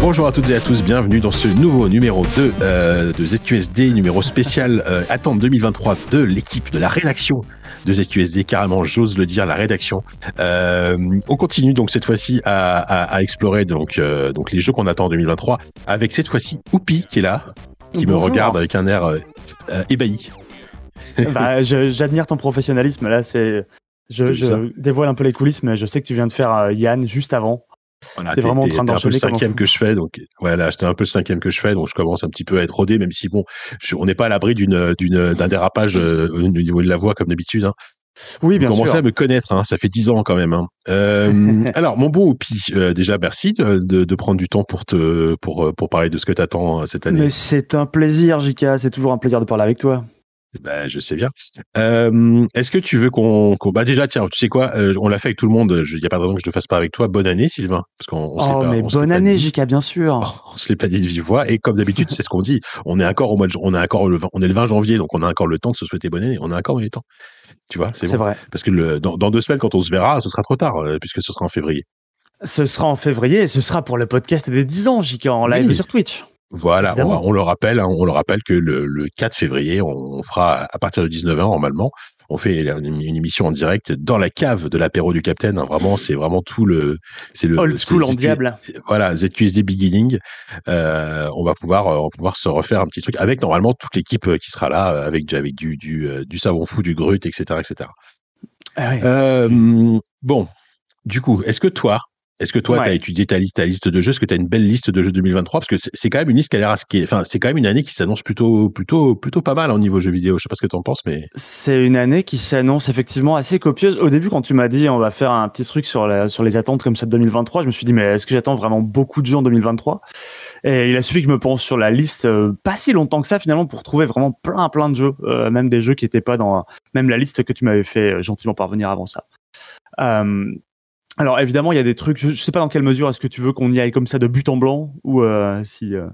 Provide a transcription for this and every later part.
Bonjour à toutes et à tous, bienvenue dans ce nouveau numéro 2 euh, de ZQSD, numéro spécial euh, Attente 2023 de l'équipe, de la rédaction de ZQSD, carrément j'ose le dire, la rédaction. Euh, on continue donc cette fois-ci à, à- à explorer donc, euh, donc les jeux qu'on attend en 2023 avec cette fois-ci Oupi qui est là, qui me regarde avec un air euh, ébahi. Bah, J'admire ton professionnalisme. Là, c'est. Je, dévoile un peu les coulisses, mais je sais que tu viens de faire Yann juste avant. Voilà, T'es vraiment en train t'es un peu le d'enchaîner un cinquième que je fais, donc voilà, j'étais un peu le cinquième que je fais, donc je commence un petit peu à être rodé, même si bon, je- on n'est pas à l'abri d'une d'une d'un dérapage euh, au niveau de la voix comme d'habitude. Hein. Oui, bien Vous commencez sûr. à me connaître, hein, ça fait dix ans quand même. Hein. Euh, alors, mon bon Oupi, euh, déjà merci de, de, de prendre du temps pour te pour pour parler de ce que t'attends cette année. Mais c'est un plaisir, Jika. C'est toujours un plaisir de parler avec toi. Ben, je sais bien. Euh, Est-ce que tu veux qu'on bah déjà tiens, tu sais quoi, euh, on l'a fait avec tout le monde. Il y a pas de raison que je le fasse pas avec toi. Bonne année, Sylvain, parce qu'on oh, pas- mais bonne année. Jika, bien sûr. on se l'est pas dit de vive voix et comme d'habitude c'est ce qu'on dit on est encore au mois de on est encore le 20 on est le 20 janvier donc on a encore le temps de se souhaiter bonne année on a encore dans les temps tu vois c'est bon vrai. parce que le, dans, dans deux semaines quand on se verra ce sera trop tard euh, puisque ce sera en février Ce sera en février et ce sera pour le podcast des 10 ans, Jika, en live Oui. sur Twitch. Voilà on, le rappelle hein, on le rappelle que le, le 4 février on fera à partir de 19h normalement on fait une, émission en direct dans la cave de l'apéro du Capitaine. hein. Vraiment, c'est vraiment tout le, c'est le Old school en diable. voilà, ZQSD Beginning, euh, on va pouvoir, euh, on va pouvoir se refaire un petit truc avec normalement toute l'équipe euh, qui sera là, avec du, avec du, du, du savon fou, du grut, etc., etc. Ah ouais. Euh, bon, du coup, est-ce que toi, est-ce que toi, Ouais. tu as étudié ta liste, ta liste de jeux, est-ce que tu as une belle liste de jeux 2023 Parce que c'est quand même une liste qui a l'air, enfin, c'est quand même une année qui s'annonce plutôt, plutôt, plutôt pas mal au niveau jeux vidéo. Je sais pas ce que tu en penses, mais C'est une année qui s'annonce effectivement assez copieuse. Au début, quand tu m'as dit on va faire un petit truc sur, la, sur les attentes comme ça de 2023, je me suis dit mais est-ce que j'attends vraiment beaucoup de jeux en 2023 Et il a suffi que je me pense sur la liste euh, pas si longtemps que ça finalement pour trouver vraiment plein plein de jeux, euh, même des jeux qui étaient pas dans même la liste que tu m'avais fait euh, gentiment parvenir avant ça. Euh, alors évidemment, il y a des trucs. Je, je sais pas dans quelle mesure est-ce que tu veux qu'on y aille comme ça de but en blanc ou euh, si. euh,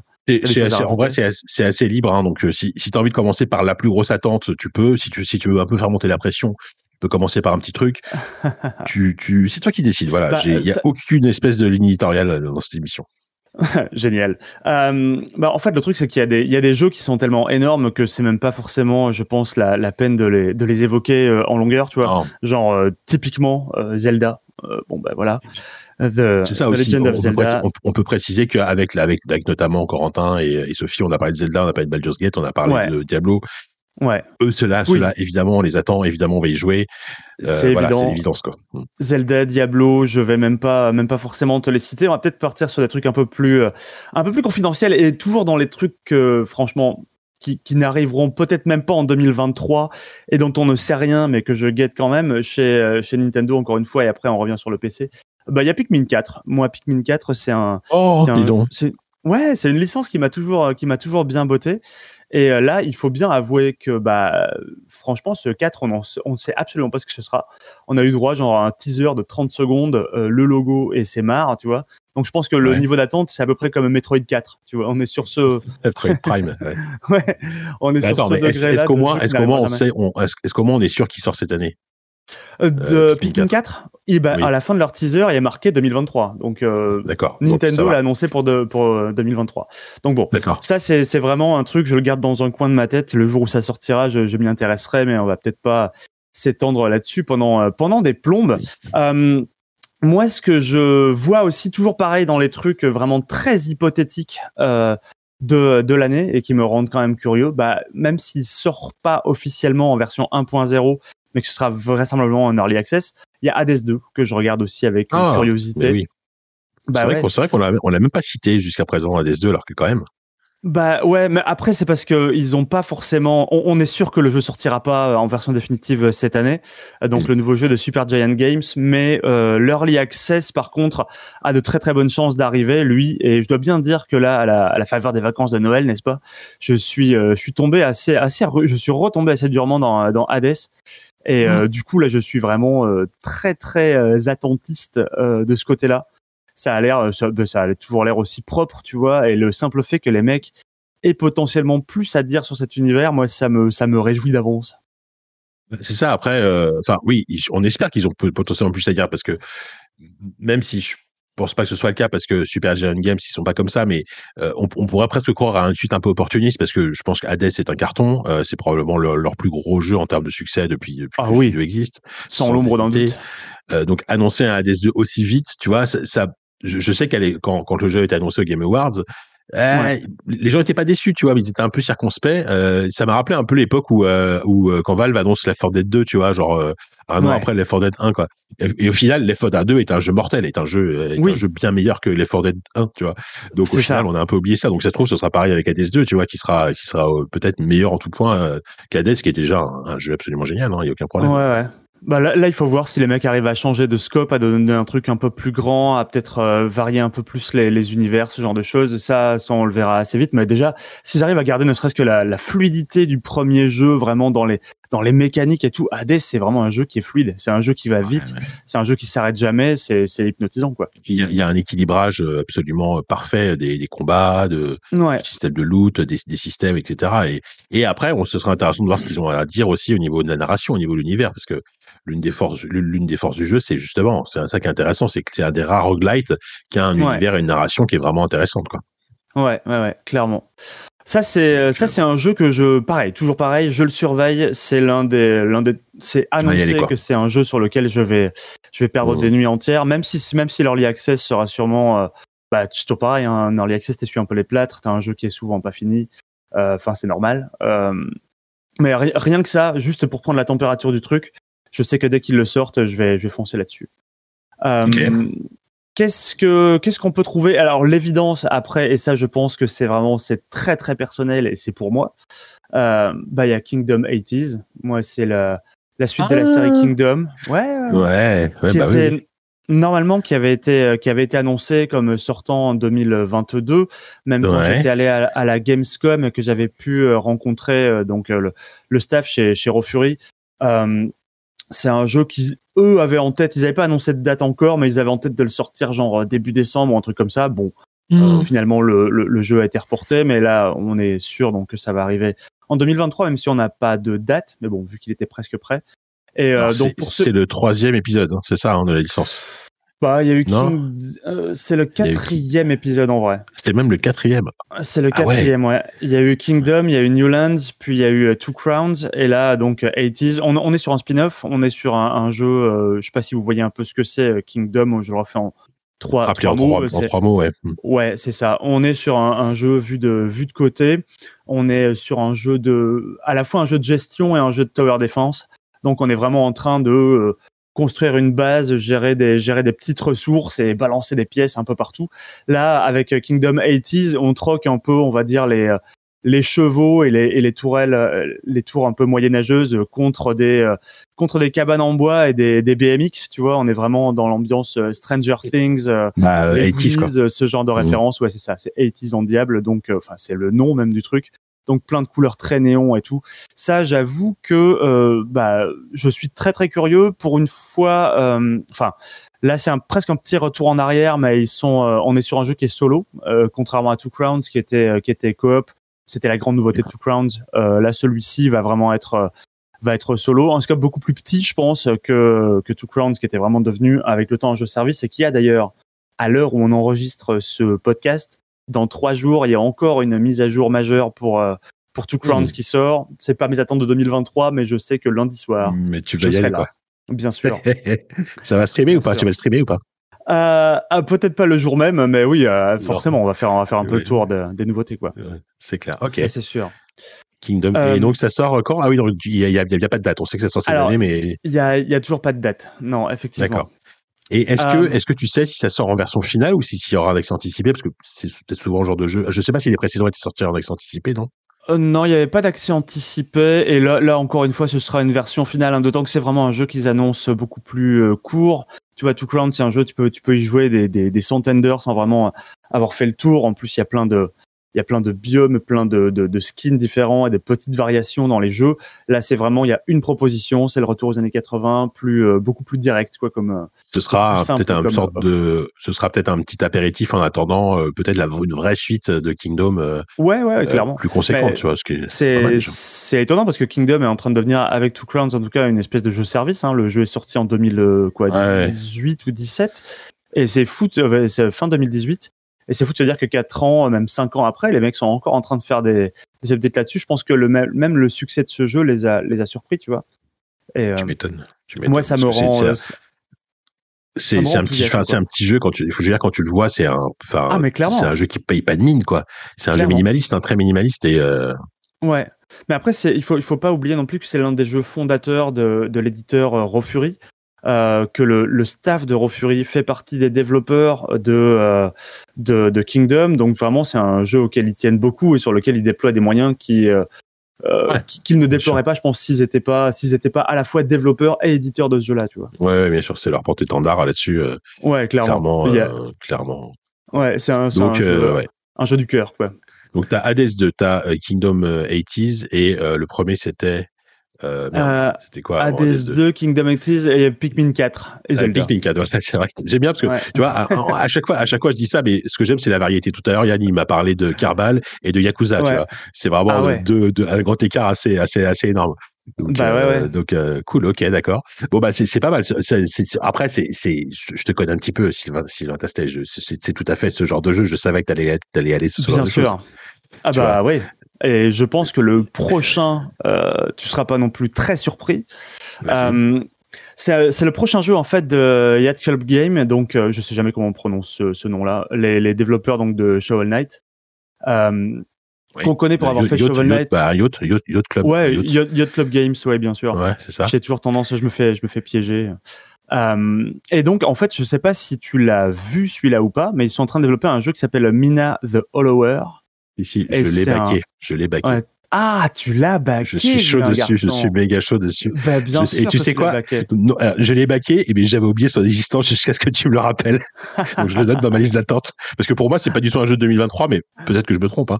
assez- en vrai, c'est assez, assez libre. hein, donc, euh, si, si tu as envie de commencer par la plus grosse attente, tu peux. Si tu, si tu veux un peu faire monter la pression, tu peux commencer par un petit truc. tu, tu, c'est toi qui décides. Voilà. Bah, Il n'y a ça- aucune espèce de ligne éditoriale dans cette émission. Génial. Euh, bah, en fait, le truc, c'est qu'il y, a des- il y a des jeux qui sont tellement énormes que c'est même pas forcément, je pense, la, la peine de les, de les évoquer euh, en longueur, tu vois. Genre, euh, typiquement, Zelda. Euh, bon, bah voilà. C'est ça The aussi. Legend On, of on peut on- peut préciser qu'avec avec, avec notamment Corentin et, et Sophie, on a parlé de Zelda, on a parlé de Baldur's Gate, on a parlé Ouais. de Diablo. Ouais, Eux, ceux-là, Oui. évidemment, on les attend. Évidemment, on va y jouer. Euh, c'est voilà, l'évidence, quoi. Mm. Zelda, Diablo, je vais même pas, même pas forcément te les citer. On va peut-être partir sur des trucs un peu plus, euh, un peu plus confidentiels et toujours dans les trucs que, franchement, qui, qui n'arriveront peut-être même pas en 2023 et dont on ne sait rien, mais que je guette quand même chez, euh, chez Nintendo encore une fois et après on revient sur le PC. Bah, il y a Pikmin 4. Moi, Pikmin 4, c'est un, Oh, un- ouais, c'est une licence qui m'a toujours, euh, qui m'a toujours bien botté. Et euh, là, il faut bien avouer que, bah, franchement, ce 4, on, ne sait absolument pas ce que ce sera. On a eu droit, genre, à un teaser de 30 secondes, euh, le logo et c'est marre, tu vois. Donc, je pense que le Ouais. niveau d'attente, c'est à peu près comme Metroid 4, tu vois. On est sur ce, Metroid Prime. ouais. ouais, on est Mais sur attends, ce mais est-ce degré-là. est-ce qu'au moins, est-ce qu'au moins on sait, est-ce est sûr qu'il sort cette année? Euh, de euh, Pikmin 4, et bah, Oui. à la fin de leur teaser, il est marqué 2023. Donc, euh, Nintendo l'a annoncé pour, de, pour euh, 2023. Donc, bon. Ça, c'est vraiment un truc, je le garde dans un coin de ma tête. Le jour où ça sortira, je, je m'y intéresserai, mais on va peut-être pas s'étendre là-dessus pendant, pendant des plombes. Moi, ce que je vois aussi, toujours pareil dans les trucs vraiment très hypothétiques euh, de, de l'année et qui me rendent quand même curieux, bah, même s'il sort pas officiellement en version 1.0, mais que ce sera vraisemblablement en early access, il y a Hades 2 que je regarde aussi avec Ah, curiosité. Oui. Bah c'est vrai qu'on c'est vrai qu'on l'a on l'a même pas cité jusqu'à présent à DS2 alors que quand même. Bah ouais, mais après c'est parce que ils ont pas forcément. On, on est sûr que le jeu sortira pas euh, en version définitive euh, cette année, Euh, donc Mm. le nouveau jeu de Super Giant Games, mais euh, l'early access par contre a de très très bonnes chances d'arriver, lui. Et je dois bien dire que là, à la, à la faveur des vacances de Noël, n'est-ce pas Je suis, euh, je suis tombé assez, assez, je suis retombé assez durement dans dans Hades. Et euh, du coup là, je suis vraiment euh, très très attentiste euh, de ce côté-là. Ça a l'air, ça, ben, ça a toujours l'air aussi propre, tu vois. Et le simple fait que les mecs aient potentiellement plus à dire sur cet univers, moi, ça me, ça me réjouit d'avance. C'est ça. Après, enfin, oui, on espère qu'ils ont potentiellement plus à dire parce que même si je pense pas que ce soit le cas parce que Super Giant Games ils sont pas comme ça, mais euh, on, pourrait presque croire à une suite un peu opportuniste parce que je pense qu'Hades est un carton, euh, c'est probablement leur plus gros jeu en termes de succès depuis, depuis ah, que oui. jeu existe. Sans, l'ombre d'un doute. Euh, donc annoncer un Hades 2 aussi vite, tu vois, ça, je, sais qu'elle est quand, quand le jeu a été annoncé au Game Awards, eh, les gens n'étaient pas déçus, tu vois, mais ils étaient un peu circonspects. Euh, ça m'a rappelé un peu l'époque où, euh, où euh, quand Valve annonce Left 4 Dead 2, tu vois, genre un an après Left 4 Dead 1, quoi. Et, au final, Left 4 Dead 2 est un jeu mortel, est un jeu, est un jeu bien meilleur que Left 4 Dead 1, tu vois. Donc au final, on a un peu oublié ça. Donc ça se trouve, ce sera pareil avec Hades 2, tu vois, qui sera, qui sera peut-être meilleur en tout point qu'Hades, qui est déjà un, jeu absolument génial, il hein, n'y a aucun problème. Ouais, ouais. Bah là, là, il faut voir si les mecs arrivent à changer de scope, à donner un truc un peu plus grand, à peut-être euh, varier un peu plus les, les, univers, ce genre de choses. Ça, ça, on le verra assez vite. Mais déjà, s'ils arrivent à garder ne serait-ce que la, la, fluidité du premier jeu, vraiment dans les dans les mécaniques et tout, Hades, c'est vraiment un jeu qui est fluide. C'est un jeu qui va vite. C'est un jeu qui s'arrête jamais. C'est hypnotisant, quoi. Il y, a, il y, a, un équilibrage euh, absolument parfait des, des combats, de ouais. des systèmes de loot, des, des systèmes, etc. Et, et après, on se sera intéressant de voir ce qu'ils ont à dire aussi au niveau de la narration, au niveau de l'univers, parce que l'une des forces, l'une des forces du jeu, c'est justement, c'est ça qui est intéressant, c'est que c'est un des rares roguelites qui a un univers et une narration qui est vraiment intéressante, quoi. Ouais, ouais, ouais, clairement. Ça c'est euh, ça c'est un jeu que je pareil toujours pareil je le surveille c'est l'un des l'un des c'est annoncé que c'est un jeu sur lequel je vais je vais perdre mmh. des nuits entières même si même si l'early access sera sûrement euh, bah toujours pareil hein, un early access t'essuies un peu les plâtres t'as un jeu qui est souvent pas fini euh, enfin c'est normal mais rien que ça juste pour prendre la température du truc je sais que dès qu'ils le sortent, je vais, je vais foncer là-dessus. Euh, qu'est-ce que qu'est-ce qu'on peut trouver? Alors l'évidence après, et ça je pense que c'est vraiment c'est très très personnel et c'est pour moi. Euh, bah il y a Kingdom 80s. Moi c'est la la suite de la série ah. Kingdom. Ouais. Ouais. ouais bah oui. Normalement, qui avait été euh, qui avait été annoncé comme sortant en 2022, même quand j'étais allé à, la Gamescom que j'avais pu rencontrer donc le, le staff chez chez Rofuri. Euh, c'est un jeu qui eux avaient en tête, ils n'avaient pas annoncé de date encore, mais ils avaient en tête de le sortir genre euh, début décembre ou un truc comme ça. Bon, euh, hmm. finalement le, le, jeu a été reporté, mais là on est sûr donc que ça va arriver en 2023, même si on n'a pas de date. Mais bon, vu qu'il était presque prêt. Et euh, donc c'est le troisième épisode, hein, c'est ça hein, de la licence. Bah, il y a eu euh, c'est le quatrième épisode en vrai. C'était même le quatrième. C'est le ah quatrième, ouais. Il y a eu Kingdom, il y a eu Newlands, puis il y a eu euh, Two Crowns, et là donc 80s. On, on est sur un spin-off, on est sur un, jeu. Euh, je sais pas si vous voyez un peu ce que c'est Kingdom. Je le refais en trois, trois mots. en trois mots, ouais. Hmm. Ouais, c'est ça. On est sur un, un, jeu vu de côté. On est sur un jeu de, à la fois un jeu de gestion et un jeu de tower defense. Donc on est vraiment en train de construire une base, gérer des, gérer des petites ressources et balancer des pièces un peu partout. Là, avec Kingdom 80s, on troque un peu, on va dire, les, les chevaux et les, et les tourelles, les tours un peu moyenâgeuses contre des, contre des cabanes en bois et des, des BMX, tu vois. On est vraiment dans l'ambiance Stranger Things, bah, 80s, ce genre de mmh. référence. Ouais, c'est ça, c'est 80s en diable. Donc, enfin, c'est le nom même du truc donc plein de couleurs très néon et tout. Ça, j'avoue que euh, bah, je suis très très curieux. Pour une fois, euh, enfin, là c'est presque un petit retour en arrière, mais ils sont, euh, on est sur un jeu qui est solo, contrairement à Two Crowns qui était qui était coop. C'était la grande nouveauté de Two Crowns. là, celui-ci va vraiment être va être solo, un scope beaucoup plus petit, je pense, que que Two Crowns qui était vraiment devenu avec le temps un jeu service et qui a d'ailleurs à l'heure où on enregistre ce podcast dans trois jours, il y a encore une mise à jour majeure pour euh, pour Two Crowns mmh. qui sort. C'est pas mes attentes de 2023, mais je sais que lundi soir, mais tu vas y aller, là. Bien sûr. ça va streamer ou pas? Tu vas le streamer ou pas? Euh, ah, peut-être pas le jour même, mais oui, euh, forcément, on va faire, on va faire un peu le tour des nouveautés, quoi. C'est clair. Ok. c'est sûr. Kingdom. Et donc ça sort quand? Ah oui, il n'y a, a, pas de date. On sait que ça sort cette année, mais il y a, a toujours pas de date. Non, effectivement. D'accord. Et est-ce que, euh, est-ce que tu sais si ça sort en version finale ou s'il y aura un accès anticipé? Parce que c'est peut-être souvent le genre de jeu. Je sais pas si les précédents étaient sortis en accès anticipé, non? Euh, non, il n'y avait pas d'accès anticipé. Et là, là, encore une fois, ce sera une version finale. Hein, D'autant que c'est vraiment un jeu qu'ils annoncent beaucoup plus euh, court. Tu vois, Two Crowns, c'est un jeu, tu peux, tu peux y jouer des, des, des centaines d'heures sans vraiment avoir fait le tour. En plus, il y a plein de, il y a plein de biomes, plein de, de, de, skins différents et des petites variations dans les jeux. Là, c'est vraiment, il y a une proposition, c'est le retour aux années 80, plus, euh, beaucoup plus direct, quoi, comme. Euh, ce sera peut-être un sorte de, ce sera peut-être un petit apéritif en attendant euh, peut-être une vraie suite de Kingdom. ouais, ouais, clairement. plus conséquente, tu vois, c'est, c'est étonnant parce que Kingdom est en train de devenir, avec Two Crowns, en tout cas, une espèce de jeu service. Hein. Le jeu est sorti en 2018 ou 17. Et c'est fou, c'est fin 2018. Et c'est fou de se dire que 4 ans, même 5 ans après, les mecs sont encore en train de faire des, des updates là-dessus. Je pense que le, même le succès de ce jeu les a, les a surpris, tu vois. Et, tu euh, m'étonnes. Moi, ça me rend. C'est un petit, c'est un petit jeu quand tu, il faut dire quand tu le vois, c'est un, ah, c'est un jeu qui paye pas de mine, quoi. C'est un jeu minimaliste, un très minimaliste et. Euh... Ouais. Mais après, il faut, il faut pas oublier non plus que c'est l'un des jeux fondateurs de, de l'éditeur euh, Rofuri, euh, que le, le, staff de Rofuri fait partie des développeurs de, euh, de, de, Kingdom. Donc vraiment, c'est un jeu auquel ils tiennent beaucoup et sur lequel ils déploient des moyens qui euh, qu'ils ne déploraient pas, je pense, s'ils n'étaient pas, s'ils étaient pas à la fois développeurs et éditeurs de ce jeu-là, tu vois. Ouais, bien sûr, c'est leur porte-étendard là-dessus. ouais, clairement. Clairement. clairement. Ouais, c'est un, un, jeu, ouais. un jeu du cœur, quoi. Donc, tu as Hades 2, tu as Kingdom 80s et le premier c'était euh, euh, c'était quoi Hades 2, Kingdom Hearts et Pikmin 4 et Zelda. Pikmin 4, c'est vrai. J'aime bien parce que tu vois, à, chaque fois, à chaque fois, je dis ça, mais ce que j'aime, c'est la variété. Tout à l'heure, Yann, il m'a parlé de Carbal et de Yakuza. Tu vois, c'est vraiment ah deux, un grand écart assez, assez, assez énorme. Donc, bah, euh, donc euh, cool, ok, d'accord. Bon bah c'est pas mal. C après, c'est je te connais un petit peu, Sylvain, Sylvain Tastet. C'est tout à fait ce genre de jeu. Je savais que t'allais allais aller ce soir. Bien sûr. Ah bah oui. Et je pense que le prochain, euh, tu seras pas non plus très surpris. Euh, c'est le prochain jeu en fait de Yacht Club Game, donc euh, je sais jamais comment on prononce ce, nom-là. Les, les, développeurs donc de Shovel Knight, euh, qu'on connaît pour avoir fait Shovel Knight. Bah, Yacht, Yacht, Yacht, Club. Ouais, Yacht. Club Games, ouais, bien sûr. Ouais, c'est ça. J'ai toujours tendance, je me fais, je me fais piéger. Euh, et donc, en fait, je sais pas si tu l'as vu celui-là ou pas, mais ils sont en train de développer un jeu qui s'appelle Mina the Hollower. Ici, je l'ai baqué. Je l'ai baqué. Ah, tu l'as baqué. Je suis chaud dessus, je suis méga chaud dessus. Bah, bien sûr et tu sais quoi Je l'ai baqué, et j'avais oublié son existence jusqu'à ce que tu me le rappelles. Donc je le donne dans ma liste d'attente. Parce que pour moi, c'est pas du tout un jeu de 2023, mais peut-être que je me trompe. Hein.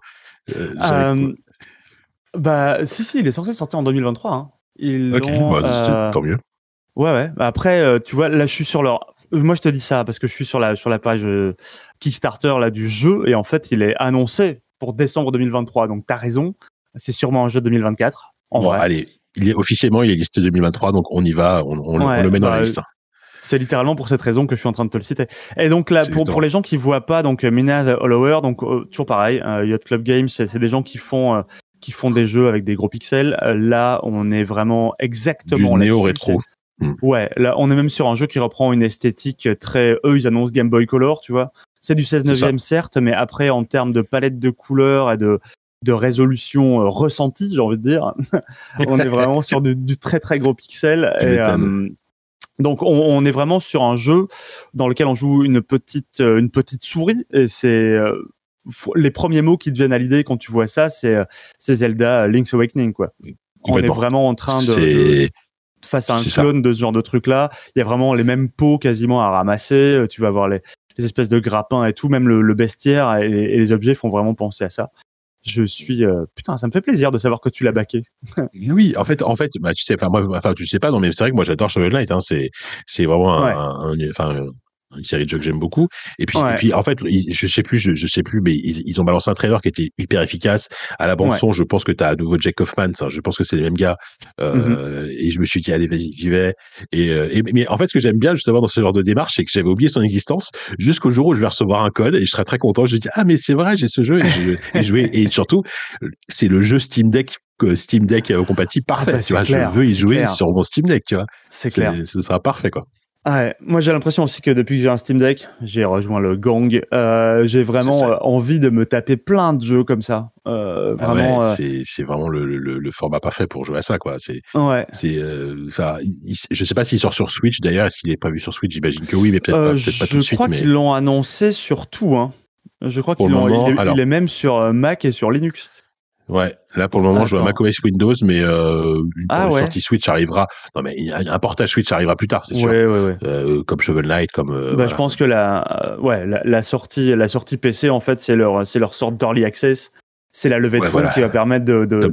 Euh, euh, bah, si, si, il est censé sortir en 2023. Hein. Ils ok, bah, euh, tant mieux. Ouais, ouais. Bah, après, tu vois, là, je suis sur leur. Moi, je te dis ça parce que je suis sur la, sur la page Kickstarter là, du jeu, et en fait, il est annoncé pour décembre 2023. Donc, tu as raison. C'est sûrement un jeu 2024. En vrai. Allez, il est officiellement, il est listé 2023, donc on y va, on, le met dans la bah, liste. C'est littéralement pour cette raison que je suis en train de te le citer. Et donc là, pour, pour les gens qui voient pas, donc Mina the Hollower, donc euh, toujours pareil, euh, Yacht Club Games, c'est des gens qui font euh, qui font des jeux avec des gros pixels. là, on est vraiment exactement néo rétro. Hmm. Ouais, là, on est même sur un jeu qui reprend une esthétique très. Eux, ils annoncent Game Boy Color, tu vois. C'est du 16 neuvième certes, mais après en termes de palette de couleurs et de de résolution euh, ressentie, j'ai envie de dire, on est vraiment sur du, très très gros pixel. Et, euh, donc on, est vraiment sur un jeu dans lequel on joue une petite euh, une petite souris et c'est les premiers mots qui te viennent à l'idée quand tu vois ça, c'est Zelda Link's Awakening quoi. On est vraiment en train de, face à un clone de ce genre de truc là. Il y a vraiment les mêmes pots quasiment à ramasser. Tu vas avoir les, les espèces de grappins et tout, même le, bestiaire et, les objets font vraiment penser à ça. Je suis euh, putain, ça me fait plaisir de savoir que tu l'as baqué. oui, en fait, en fait, bah, tu sais, enfin moi, enfin tu sais pas, non, mais c'est vrai que moi j'adore Shovel Knight. Hein, c'est c'est vraiment un, enfin une série de jeux que j'aime beaucoup. Et puis, et puis en fait, je sais plus, je, je sais plus, mais ils, ils, ont balancé un trailer qui était hyper efficace. À la bande son, je pense que tu as à nouveau Jack Hoffman. Je pense que c'est les mêmes gars. Euh, mm-hmm. Et je me suis dit, allez, vas-y, j'y vais. Et, euh, et, mais en fait, ce que j'aime bien justement dans ce genre de démarche, c'est que j'avais oublié son existence jusqu'au jour où je vais recevoir un code et je serai très content. Je dis, ah mais c'est vrai, j'ai ce jeu et, je, et, et surtout, c'est le jeu Steam Deck que Steam Deck compatible parfait. Ah bah, tu vois, je veux y jouer sur mon Steam Deck, tu vois. C'est clair. Ce sera parfait, quoi. Ouais, moi j'ai l'impression aussi que depuis que j'ai un Steam Deck, j'ai rejoint le gang. Euh, j'ai vraiment euh, envie de me taper plein de jeux comme ça. Euh, ah vraiment. Ouais, c'est vraiment le, le, le, format parfait pour jouer à ça, quoi. C'est. Ouais. C'est. Enfin, je sais pas s'il sort sur Switch d'ailleurs. Est-ce qu'il est pas vu sur Switch? J'imagine que oui, mais peut-être pas, peut pas tout de suite. Je crois qu'ils l'ont annoncé sur tout. Hein. Je crois qu'il il, il, est même sur Mac et sur Linux. Ouais, là pour le moment, je vois Attends. macOS Windows, mais euh, une, Ah ouais. sortie Switch arrivera. Non, mais un portage Switch arrivera plus tard, c'est sûr. Ouais, ouais, ouais. Euh, comme Shovel Knight, comme. euh, Bah, voilà. Je pense que la, euh, ouais, la, la sortie, la sortie PC, en fait, c'est leur, c'est leur sorte d'early access. C'est la levée de fonds voilà. qui va permettre de, de,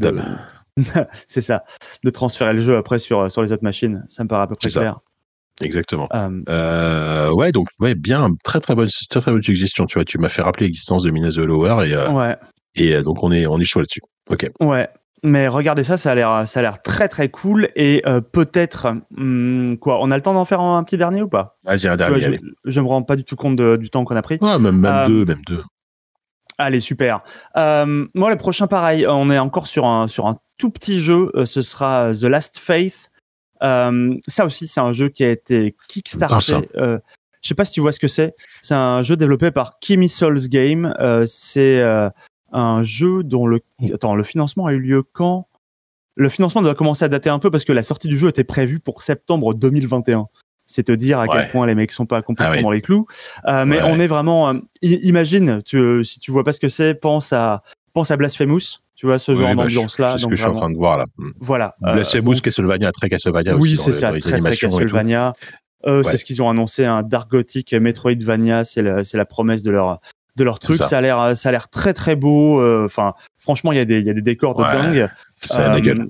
c'est ça, de transférer le jeu après sur, sur les autres machines. Ça me paraît à peu près ça. clair. Exactement. Euh, ouais, donc ouais, bien, très très bonne, très très bonne suggestion. Tu vois, tu m'as fait rappeler l'existence de Mina the Lower et, euh, ouais, et euh, donc on est on est chaud là-dessus. Ok. ouais. Mais regardez ça, ça a l'air, ça a l'air très très cool et euh, peut-être hum, quoi. On a le temps d'en faire un petit dernier ou pas? Vas-y, un Tu vois, dernier. je, je me rends pas du tout compte de- du temps qu'on a pris. Ouais, même, même Euh, deux, même deux. Allez, super. Euh, moi, le prochain, pareil, on est encore sur un, sur un tout petit jeu. ce sera The Last Faith. Ça aussi, c'est un jeu qui a été Ah, kickstarté. Euh, je sais pas si tu vois ce que c'est. C'est un jeu développé par Kimi Souls Game. C'est un jeu dont le attends le financement a eu lieu quand? Le financement doit commencer à dater un peu parce que la sortie du jeu était prévue pour septembre 2021. C'est te dire à quel point les mecs sont pas complètement Ah oui. dans les clous. Euh, mais Ouais. on est vraiment. euh, imagine, tu, si tu vois pas ce que c'est, pense à pense à Blasphemous. Tu vois ce genre Oui, bah, d'ambiance là. C'est ce que je suis en train de voir là. Mm. Voilà. euh, Blasphemous, donc- Castlevania, très Castlevania oui, c'est ça, dans les très très. Castlevania. Euh, Ouais. C'est ce qu'ils ont annoncé, un Dark Gothic Metroidvania, c'est la, c'est la promesse de leur de leur truc. ça. Ça. a l'air, ça a l'air très très beau. euh, Enfin, franchement, il y a des, il y a des décors de Ouais. dingue. Ça a la Euh, gueule.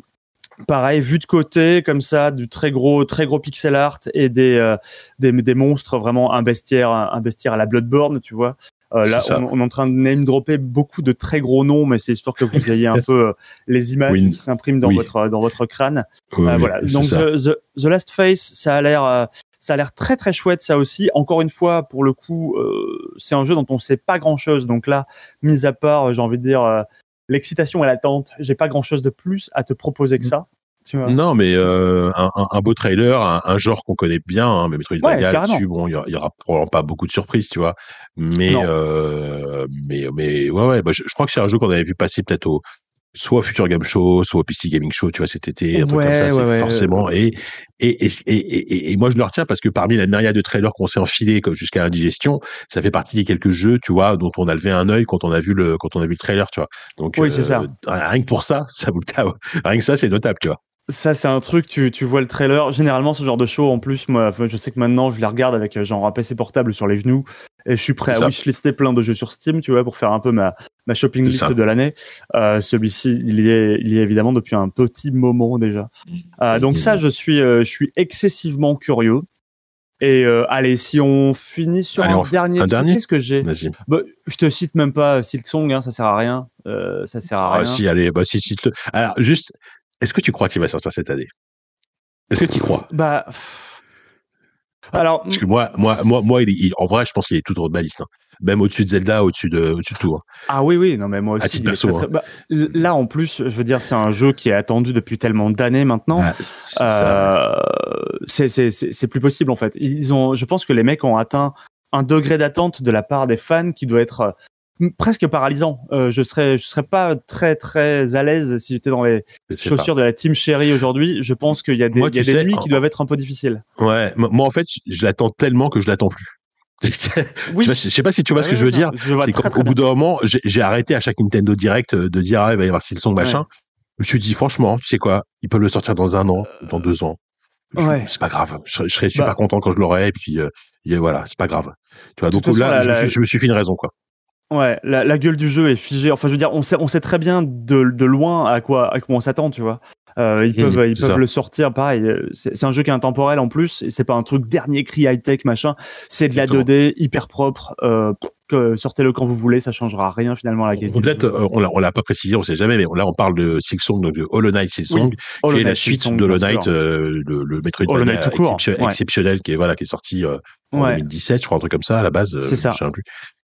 Pareil, vu de côté, comme ça, du très gros, très gros pixel art et des, euh, des, des monstres, vraiment un bestiaire, un bestiaire à la Bloodborne, tu vois. Euh, là, on, on est en train de name dropper beaucoup de très gros noms, mais c'est histoire que vous ayez un peu euh, les images Oui. qui s'impriment dans Oui. votre dans votre crâne. Oui, Euh, voilà. Donc the, the, The Last Face, ça a l'air, euh, ça a l'air très très chouette ça aussi. Encore une fois, pour le coup, euh, c'est un jeu dont on sait pas grand chose. Donc là, mis à part, euh, j'ai envie de dire euh, l'excitation et l'attente, j'ai pas grand chose de plus à te proposer que ça. Tu vois. Non, mais euh, un, beau trailer, un, un genre qu'on connaît bien, hein, mais Metroidvania Ouais, là-dessus, bon, il y aura- il y aura probablement pas beaucoup de surprises, tu vois. Mais, euh, mais, mais ouais, ouais, bah, je, je crois que c'est un jeu qu'on avait vu passer peut-être au soit Future Game Show, soit PC Gaming Show, tu vois, cet été, un truc Ouais, comme ça, c'est ouais, ouais, forcément. Et, et, et, et, et- moi, je le retiens parce que parmi la myriade de trailers qu'on s'est enfilés comme jusqu'à l'indigestion, ça fait partie des quelques jeux, tu vois, dont on a levé un œil quand on a vu le, quand on a vu le trailer, tu vois. Donc, Oui, c'est ça. Rien que pour ça, ça coup. Rien que ça, c'est notable, tu vois. Ça, c'est un truc, tu, tu vois le trailer. Généralement, ce genre de show, en plus, moi, je sais que maintenant, je les regarde avec euh, genre un PC portable sur les genoux et je suis prêt à wishlister plein de jeux sur Steam, tu vois, pour faire un peu ma, ma shopping list ça. de l'année. Euh, Celui-ci, il y est, il y est évidemment depuis un petit moment déjà. Euh, donc ça, je suis, euh, je suis excessivement curieux. Et allez, si on finit sur Allez, un dernier, un dernier qu'est-ce que j'ai? Bah, Je te cite même pas Silksong, hein, ça sert à rien. Ça sert à Ah, rien. si, allez, bah, si, te- Alors, juste, est-ce que tu crois qu'il va sortir cette année? Est-ce que tu y crois? Bah, pff. Alors, Parce que moi, moi, moi, moi il est- il- en vrai, je pense qu'il est tout au haut de ma liste. hein. Même au-dessus de Zelda, au-dessus de, au-dessus de tout. hein. Ah oui, oui, non, mais moi À aussi. titre il est perso, très, très- bah, là, en plus, je veux dire, c'est un jeu qui est attendu depuis tellement d'années maintenant. Ah, c'est. Euh, c'est plus possible, en fait. Ils ont, je pense que les mecs ont atteint un degré d'attente de la part des fans qui doit être presque paralysant. Euh, je serais, je serais pas très, très à l'aise si j'étais dans les pas. chaussures de la team chérie aujourd'hui. Je pense qu'il y a des, Moi, il y a tu des sais, nuits en- qui doivent être un peu difficiles. Ouais, moi, en fait, je l'attends tellement que je l'attends plus. Oui. Je sais pas- je sais pas si tu vois ce que je veux dire. Je C'est très au bout d'un moment, j'ai arrêté à chaque Nintendo Direct euh, de dire ah, il va y avoir Silksong machin. Ouais. Je me suis dit franchement, tu sais quoi, ils peuvent le sortir dans un an, dans deux ans. Je- Ouais. C'est pas grave. Je, serais- je serais super Bah. content quand je l'aurai et puis euh, et voilà, c'est pas grave. Tu vois, De donc façon, là, je, me suis, je me suis fait une raison quoi. Ouais, la, la gueule du jeu est figée. Enfin, je veux dire, on sait, on sait très bien de, de loin à quoi, à quoi on s'attend, tu vois. Euh, ils peuvent, ils peuvent ça. le sortir, pareil. C'est un jeu qui est intemporel en plus. C'est pas un truc dernier cri high tech machin. C'est de la Exactement. 2D hyper propre. Euh, sortez-le quand vous voulez, ça changera rien finalement à la qualité. Peut-être, euh, on l'a, pas précisé, on sait jamais, mais là on parle de Silksong, donc de Hollow Knight Silksong, Hollow qui est la suite Silksong, de Hollow Knight, euh, le, le Metroidvania exception- ouais. exceptionnel qui est voilà qui est sorti euh, en Ouais. 2017, je crois un truc comme ça à la base. C'est je ça. me souviens plus.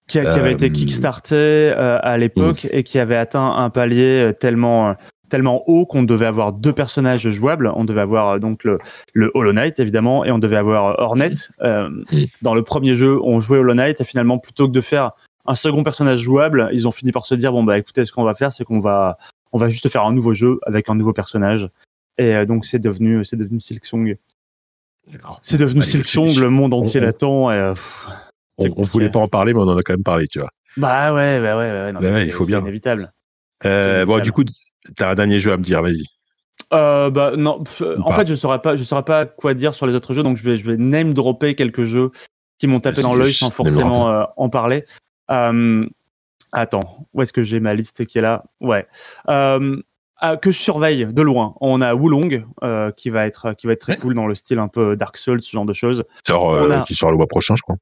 Qui, a- qui avait été Euh, kickstarté euh, à l'époque et qui avait atteint un palier euh, tellement tellement haut qu'on devait avoir deux personnages jouables. On devait avoir donc le, le Hollow Knight évidemment et on devait avoir Hornet. Euh, Mm. Dans le premier jeu, on jouait Hollow Knight et finalement plutôt que de faire un second personnage jouable, ils ont fini par se dire bon bah écoutez ce qu'on va faire c'est qu'on va on va juste faire un nouveau jeu avec un nouveau personnage. Et euh, donc c'est devenu c'est devenu Silksong. C'est devenu Silksong, le monde entier l'attend et euh, pff, On, on voulait pas en parler, mais on en a quand même parlé, tu vois. Bah ouais, bah ouais, ouais, non, Bah ouais, c'est- il faut c'est bien. inévitable. Euh, bon, nickel. du coup, t'as un dernier jeu à me dire, vas-y. Euh, bah non, pff, en pas. fait, je saurais pas, je saurais pas quoi dire sur les autres jeux, donc je vais, je vais name dropper quelques jeux qui m'ont tapé dans l'œil sans forcément euh, en parler. Euh, attends, où est-ce que j'ai ma liste qui est là? Ouais. Euh, ah, que je surveille de loin. On a Wulong euh, qui va être qui va être très Ouais. cool dans le style un peu Dark Souls, ce genre de choses. Sort, euh, a- qui sort le mois prochain, je crois.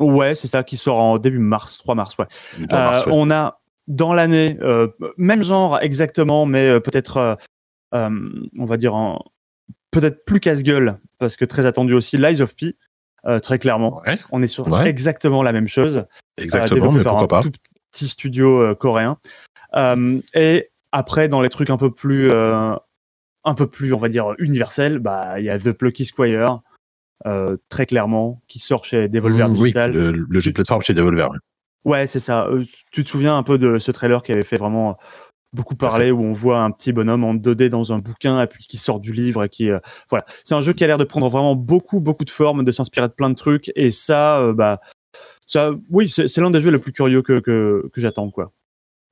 Ouais, c'est ça qui sort en début mars, 3 mars, ouais. Dans mars, Euh, ouais. On a dans l'année, euh, même genre exactement, mais euh, peut-être, on va dire, en- peut-être plus casse-gueule, parce que très attendu aussi, Lies of P, euh, très clairement. Ouais, On est sur Ouais. exactement la même chose. exactement, mais par pourquoi un pas. tout petit studio euh, coréen. Et après, dans les trucs un peu plus, un peu plus, on va dire, universels, bah, il y a The Plucky Squire, euh, très clairement, qui sort chez Devolver Mmh, oui, Digital. le, le jeu de plateforme chez Devolver. ouais. Ouais, c'est ça. Euh, tu te souviens un peu de ce trailer qui avait fait vraiment beaucoup à parler, où on voit un petit bonhomme en 2D dans un bouquin et puis qui sort du livre et qui euh, voilà. C'est un jeu qui a l'air de prendre vraiment beaucoup beaucoup de formes, de s'inspirer de plein de trucs et ça, euh, bah ça, oui, c'est c'est l'un des jeux les plus curieux que que, que j'attends quoi.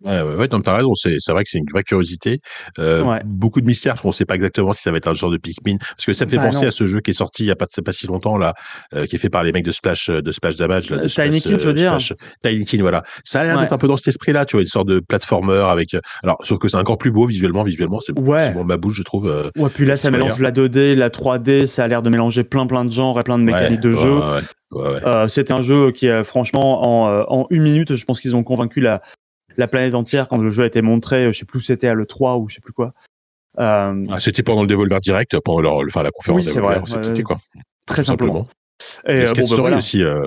Ouais, ouais, ouais, t'as raison, c'est, c'est vrai que c'est une vraie curiosité. Euh, Ouais. Beaucoup de mystères, qu'on sait pas exactement si ça va être un genre de Pikmin. Parce que ça me fait Bah, penser non. à ce jeu qui est sorti il y a pas, c'est pas si longtemps, là, euh, qui est fait par les mecs de Splash, euh, de Splash Damage, là, de Tiny Splash, Kin, tu veux dire Splash- Tiny Kin, voilà. Ça a l'air Ouais. d'être un peu dans cet esprit-là, tu vois, une sorte de platformer avec, alors, sauf que c'est encore plus beau visuellement, visuellement, c'est, Ouais. c'est bon, ma bouche, je trouve. euh, Ouais, puis là ça C'est mélange la 2D, la 3D, ça a l'air de mélanger plein plein de genres et plein de mécaniques de jeu. Ouais. Euh, C'était un jeu qui, euh, franchement, en, euh, en une minute, je pense qu'ils ont convaincu la, la planète entière quand le jeu a été montré. Je sais plus où c'était à l'E3 ou je sais plus quoi. Euh, Ah, c'était pendant le Devolver Direct, pendant leur, enfin, la conférence Oui, Devolver, c'était quoi. très tout simplement. Et euh, Skate bon, bah, Story voilà. aussi. Euh,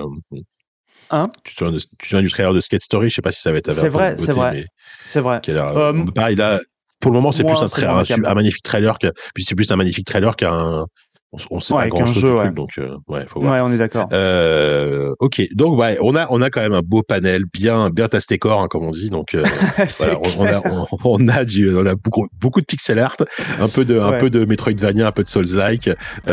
Hein? tu, te souviens du trailer de Skate Story? Je sais pas si ça va être C'est vrai, c'est vrai. mais C'est vrai. Euh, pareil, là, pour le moment, c'est plus un, un, un magnifique trailer que, puis c'est plus un magnifique trailer qu'un, on, sait Ouais, pas grand chose jeu, du ouais. truc, donc, euh, ouais, faut voir. Ouais, on est d'accord. Euh, ok, donc ouais, on a on a quand même un beau panel, bien bien tasté corps, hein, comme on dit. Donc euh, voilà, on, on a on, on a du on a beaucoup beaucoup de pixel art, un peu de un peu de Metroidvania, un peu de Souls-like,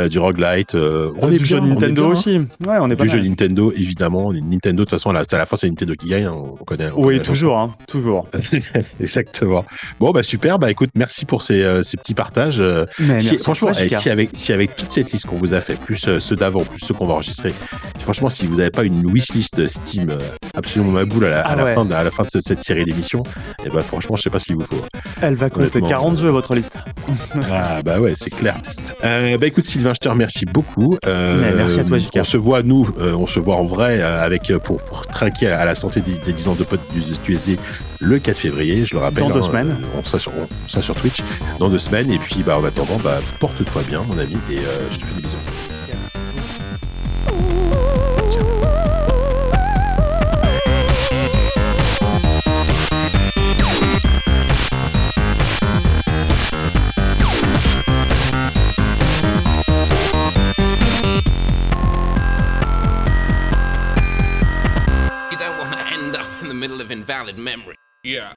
du roguelite. on est du bien, jeu on est Nintendo bien, aussi. Ouais, on est pas Du jeu mal. Nintendo, évidemment. Nintendo, de toute façon, à la, à la fin, c'est Nintendo qui gagne. hein, On connaît. on Oui, connaît- toujours, hein, toujours. Exactement. Bon, bah super. Bah écoute, merci pour ces, ces petits partages. Mais si- franchement, toi, eh, si avec, si avec toute cette liste qu'on vous a fait, plus euh, ceux d'avant, plus ceux qu'on va enregistrer, franchement, si vous n'avez pas une wishlist Steam euh, absolument ma boule à la, à Ah la ouais. fin, de, à la fin de ce- cette série d'émissions, et bah franchement, je sais pas ce qu'il vous faut. Elle va compter honnêtement, 40 euh, jeux, votre liste. Ah bah ouais, c'est clair. Euh, bah écoute Sylvain, je te remercie beaucoup. Euh, merci à toi, JK. On se voit nous, on se voit en vrai avec pour, pour trinquer à la santé des, des 10 ans de potes du, du USD le 4 février, je le rappelle. Dans deux hein, semaines. euh, on sera sur, on sera sur Twitch dans deux semaines et puis bah en attendant, bah porte-toi bien mon ami et euh, je te fais des bisous. You don't want to end up in the middle of invalid memory. Yeah.